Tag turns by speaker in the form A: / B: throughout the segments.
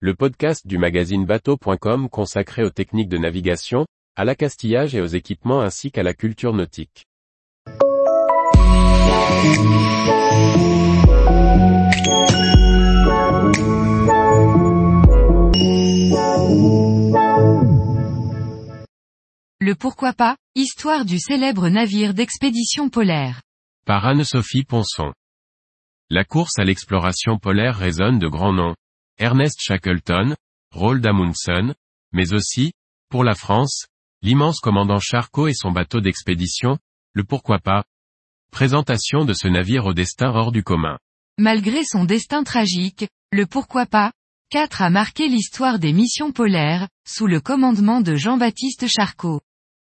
A: le podcast du magazine bateau.com consacré aux techniques de navigation, à l'accastillage et aux équipements ainsi qu'à la culture nautique.
B: Le pourquoi pas, histoire du célèbre navire d'expédition polaire.
A: Par Anne-Sophie Ponson. La course à l'exploration polaire résonne de grands noms. Ernest Shackleton, Roald Amundsen, mais aussi, pour la France, l'immense commandant Charcot et son bateau d'expédition, le pourquoi pas. Présentation de ce navire au destin hors du commun.
B: Malgré son destin tragique, le pourquoi pas, 4 a marqué l'histoire des missions polaires, sous le commandement de Jean-Baptiste Charcot.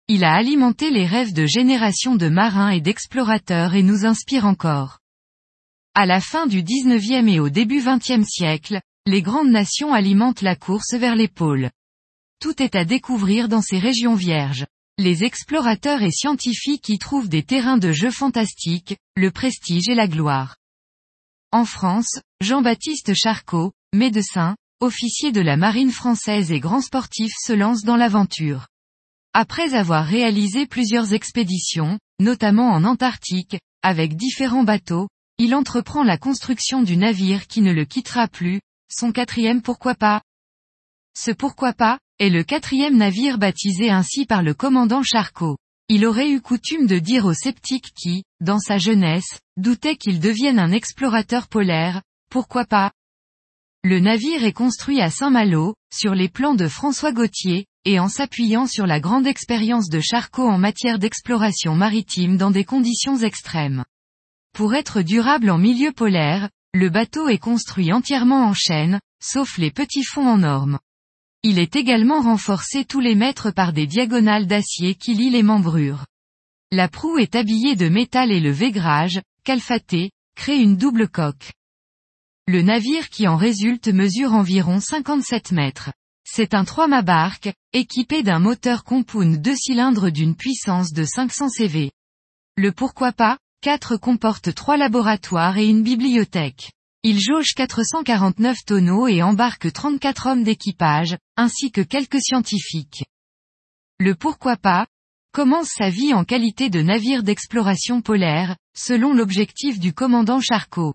B: Il a alimenté les rêves de générations de marins et d'explorateurs et nous inspire encore. À la fin du 19e et au début 20e siècle, les grandes nations alimentent la course vers les pôles. Tout est à découvrir dans ces régions vierges. Les explorateurs et scientifiques y trouvent des terrains de jeux fantastiques, le prestige et la gloire. En France, Jean-Baptiste Charcot, médecin, officier de la marine française et grand sportif se lance dans l'aventure. Après avoir réalisé plusieurs expéditions, notamment en Antarctique, avec différents bateaux, il entreprend la construction du navire qui ne le quittera plus, son quatrième pourquoi pas. Ce pourquoi pas, est le quatrième navire baptisé ainsi par le commandant Charcot. Il aurait eu coutume de dire aux sceptiques qui, dans sa jeunesse, doutaient qu'il devienne un explorateur polaire, pourquoi pas. Le navire est construit à Saint-Malo, sur les plans de François Gauthier, et en s'appuyant sur la grande expérience de Charcot en matière d'exploration maritime dans des conditions extrêmes. Pour être durable en milieu polaire, le bateau est construit entièrement en chêne, sauf les petits fonds en orme. Il est également renforcé tous les mètres par des diagonales d'acier qui lient les membrures. La proue est habillée de métal et le vaigrage, calfaté, crée une double coque. Le navire qui en résulte mesure environ 57 mètres. C'est un 3-mâts barque, équipé d'un moteur compound deux cylindres d'une puissance de 500 CV. Le pourquoi pas, 4 comporte trois laboratoires et une bibliothèque. Il jauge 449 tonneaux et embarque 34 hommes d'équipage, ainsi que quelques scientifiques. Le pourquoi pas, commence sa vie en qualité de navire d'exploration polaire, selon l'objectif du commandant Charcot.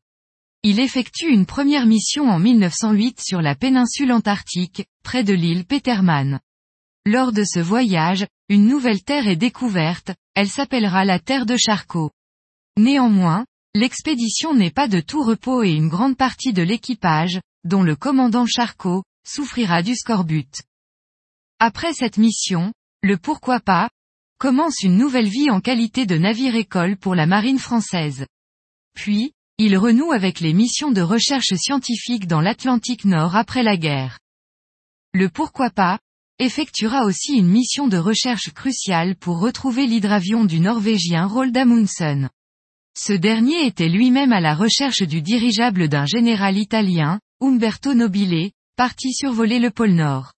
B: Il effectue une première mission en 1908 sur la péninsule antarctique, près de l'île Petermann. Lors de ce voyage, une nouvelle terre est découverte, elle s'appellera la Terre de Charcot. Néanmoins, l'expédition n'est pas de tout repos et une grande partie de l'équipage, dont le commandant Charcot, souffrira du scorbut. Après cette mission, le pourquoi pas, commence une nouvelle vie en qualité de navire-école pour la marine française. Puis, il renoue avec les missions de recherche scientifique dans l'Atlantique Nord après la guerre. Le pourquoi pas, effectuera aussi une mission de recherche cruciale pour retrouver l'hydravion du Norvégien Roald Amundsen. Ce dernier était lui-même à la recherche du dirigeable d'un général italien, Umberto Nobile, parti survoler le pôle Nord.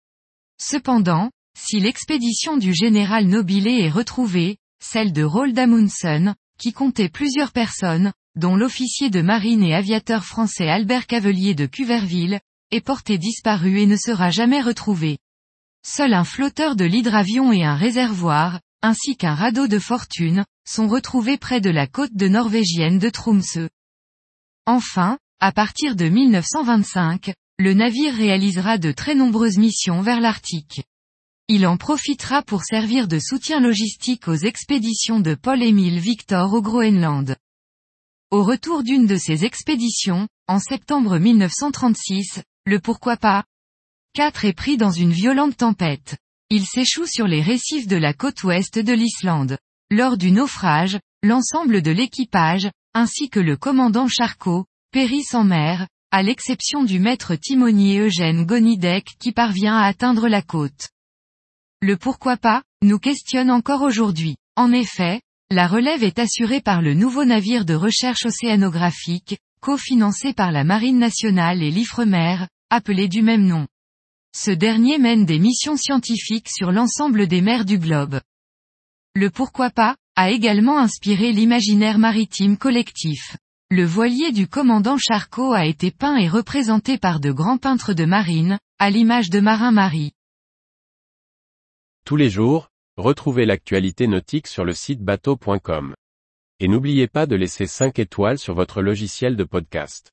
B: Cependant, si l'expédition du général Nobile est retrouvée, celle de Roald Amundsen, qui comptait plusieurs personnes, dont l'officier de marine et aviateur français Albert Cavelier de Cuverville, est porté disparu et ne sera jamais retrouvé. Seul un flotteur de l'hydravion et un réservoir, ainsi qu'un radeau de fortune, sont retrouvés près de la côte de norvégienne de Tromsø. Enfin, à partir de 1925, le navire réalisera de très nombreuses missions vers l'Arctique. Il en profitera pour servir de soutien logistique aux expéditions de Paul-Émile Victor au Groenland. Au retour d'une de ces expéditions, en septembre 1936, le pourquoi pas 4 est pris dans une violente tempête. Il s'échoue sur les récifs de la côte ouest de l'Islande. Lors du naufrage, l'ensemble de l'équipage, ainsi que le commandant Charcot, périssent en mer, à l'exception du maître timonier Eugène Gonidec qui parvient à atteindre la côte. Le pourquoi pas, nous questionne encore aujourd'hui. En effet, la relève est assurée par le nouveau navire de recherche océanographique, cofinancé par la Marine nationale et l'Ifremer, appelé du même nom. Ce dernier mène des missions scientifiques sur l'ensemble des mers du globe. Le pourquoi pas, a également inspiré l'imaginaire maritime collectif. le voilier du commandant Charcot a été peint et représenté par de grands peintres de marine, à l'image de Marin-Marie.
A: Tous les jours, retrouvez l'actualité nautique sur le site bateau.com. Et n'oubliez pas de laisser 5 étoiles sur votre logiciel de podcast.